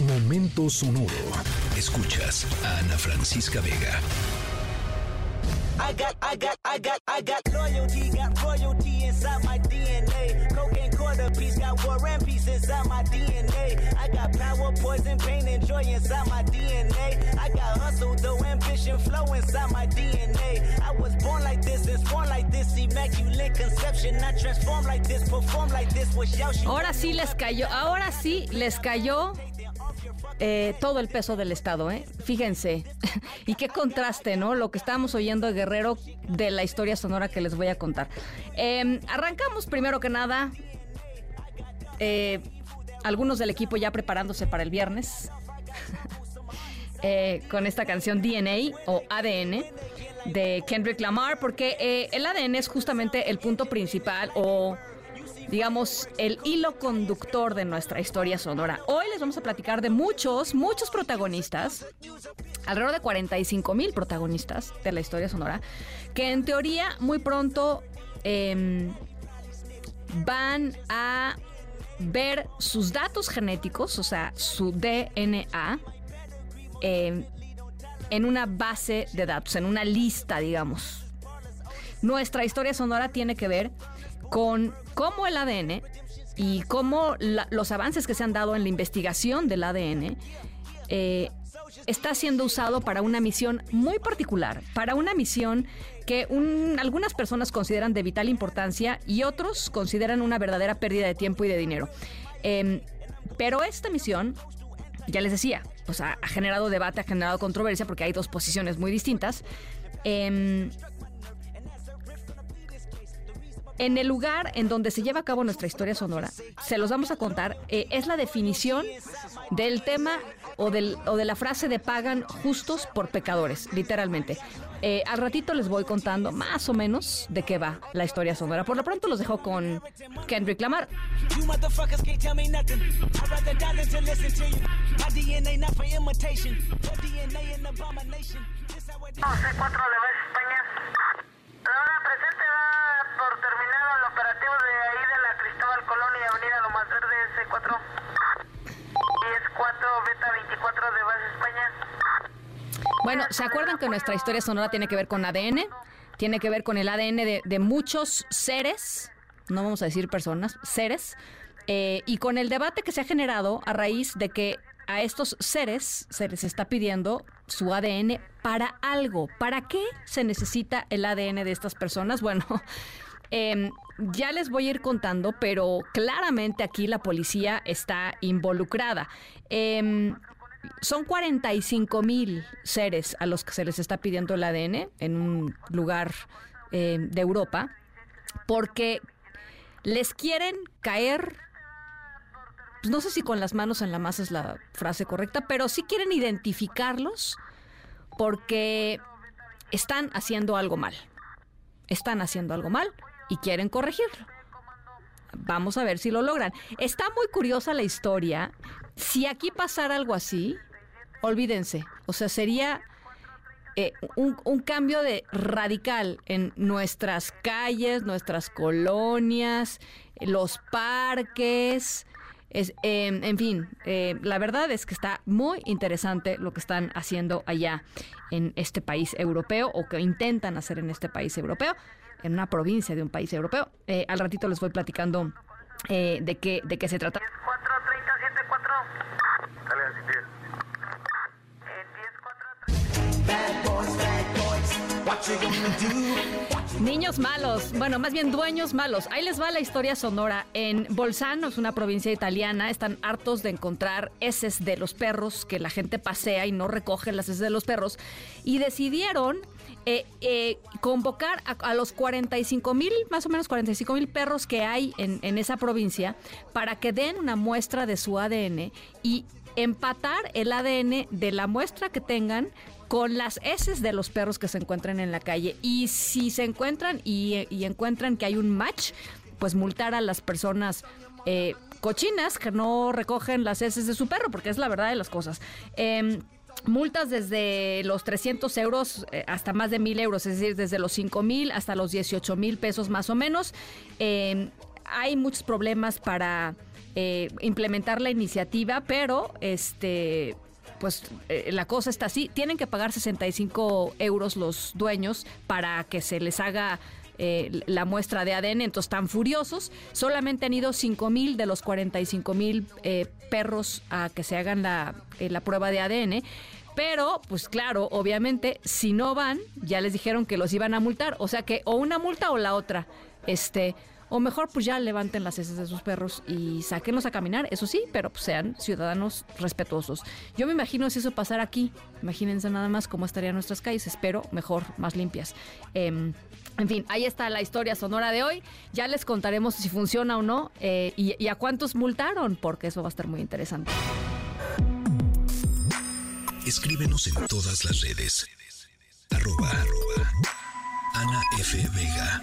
Momento sonoro. Escuchas a Ana Francisca Vega. I got, I got, I got, I got loyalty, got royalty inside my DNA. Cocaine quarter piece, got war and peace inside my DNA. I got power, poison, pain, and joy inside my DNA. I got hustle, though, ambition, flow inside my DNA. I was born like this, and born like this, immaculate conception. I transform like this, perform like this, was Ahora sí les cayó, ahora sí les cayó eh, todo el peso del Estado, ¿eh? Fíjense. y qué contraste, ¿no? Lo que estábamos oyendo de Guerrero de la historia sonora que les voy a contar. Em, arrancamos primero que nada. Eh, algunos del equipo ya preparándose para el viernes. Eh, con esta canción DNA o ADN de Kendrick Lamar, porque el ADN es justamente el punto principal o digamos, el hilo conductor de nuestra historia sonora. Hoy les vamos a platicar de muchos, muchos protagonistas, alrededor de 45 mil protagonistas de la historia sonora, que en teoría muy pronto em, van a ver sus datos genéticos, o sea, su DNA, em, en una base de datos, en una lista, digamos. Nuestra historia sonora tiene que ver con cómo el ADN y cómo los avances que se han dado en la investigación del ADN eh, está siendo usado para una misión muy particular, para una misión que algunas personas consideran de vital importancia y otros consideran una verdadera pérdida de tiempo y de dinero. Em, pero esta misión, ya les decía, pues ha, generado debate, ha generado controversia porque hay dos posiciones muy distintas. Em, en el lugar en donde se lleva a cabo nuestra historia sonora, se los vamos a contar, eh, es la definición del tema o, del, o de la frase de pagan justos por pecadores, literalmente. Eh, al ratito les voy contando más o menos de qué va la historia sonora. Por lo pronto los dejo con Kendrick Lamar. Ahora presente va por terminado el operativo de ahí de la Cristóbal Colón y Avenida Lo Más Verde S4. Y es 4 Beta 24 de Base España. Bueno, ¿se acuerdan que nuestra historia sonora tiene que ver con ADN? Tiene que ver con el ADN de, de muchos seres, no vamos a decir personas, seres, eh, y con el debate que se ha generado a raíz de que a estos seres se les está pidiendo su ADN para algo. ¿Para qué se necesita el ADN de estas personas? Bueno, em, ya les voy a ir contando, pero claramente aquí la policía está involucrada. Em, son 45 mil seres a los que se les está pidiendo el ADN en un lugar em, de Europa, porque les quieren caer pues, no sé si con las manos en la masa es la frase correcta, pero sí quieren identificarlos porque están haciendo algo mal. Están haciendo algo mal y quieren corregirlo. Vamos a ver si lo logran. Está muy curiosa la historia. Si aquí pasara algo así, olvídense. O sea, sería eh, un, cambio de radical en nuestras calles, nuestras colonias, los parques, es, em, en fin, eh, la verdad es que está muy interesante lo que están haciendo allá en este país europeo o que intentan hacer en este país europeo, en una provincia de un país europeo. Eh, al ratito les voy platicando eh, de, qué, de qué se trata. Niños malos, bueno, más bien dueños malos. Ahí les va la historia sonora. En Bolzano, es una provincia italiana, están hartos de encontrar heces de los perros que la gente pasea y no recoge las heces de los perros. Y decidieron eh, eh, convocar a, los 45 mil, más o menos 45 mil perros que hay en, en esa provincia para que den una muestra de su ADN y empatar el ADN de la muestra que tengan con las heces de los perros que se encuentran en la calle. Y si se encuentran y, encuentran que hay un match, pues multar a las personas eh, cochinas que no recogen las heces de su perro, porque es la verdad de las cosas. Em, multas desde los 300 euros eh, hasta más de 1000 euros, es decir, desde los 5 mil hasta los 18 mil pesos más o menos. Em, hay muchos problemas para eh, implementar la iniciativa, pero este pues eh, la cosa está así. Tienen que pagar 65 euros los dueños para que se les haga eh, la muestra de ADN, entonces están furiosos. Solamente han ido 5 mil de los 45 mil eh, perros a que se hagan la, la prueba de ADN. Pero, pues claro, obviamente, si no van, ya les dijeron que los iban a multar. O sea que o una multa o la otra. Este, o mejor, pues ya levanten las heces de sus perros y sáquenlos a caminar, eso sí, pero pues sean ciudadanos respetuosos. Yo me imagino si eso pasara aquí, imagínense nada más cómo estarían nuestras calles, espero mejor, más limpias. Em, en fin, ahí está la historia sonora de hoy. Ya les contaremos si funciona o no eh, y, a cuántos multaron, porque eso va a estar muy interesante. Escríbenos en todas las redes. Arroba, Ana F. Vega.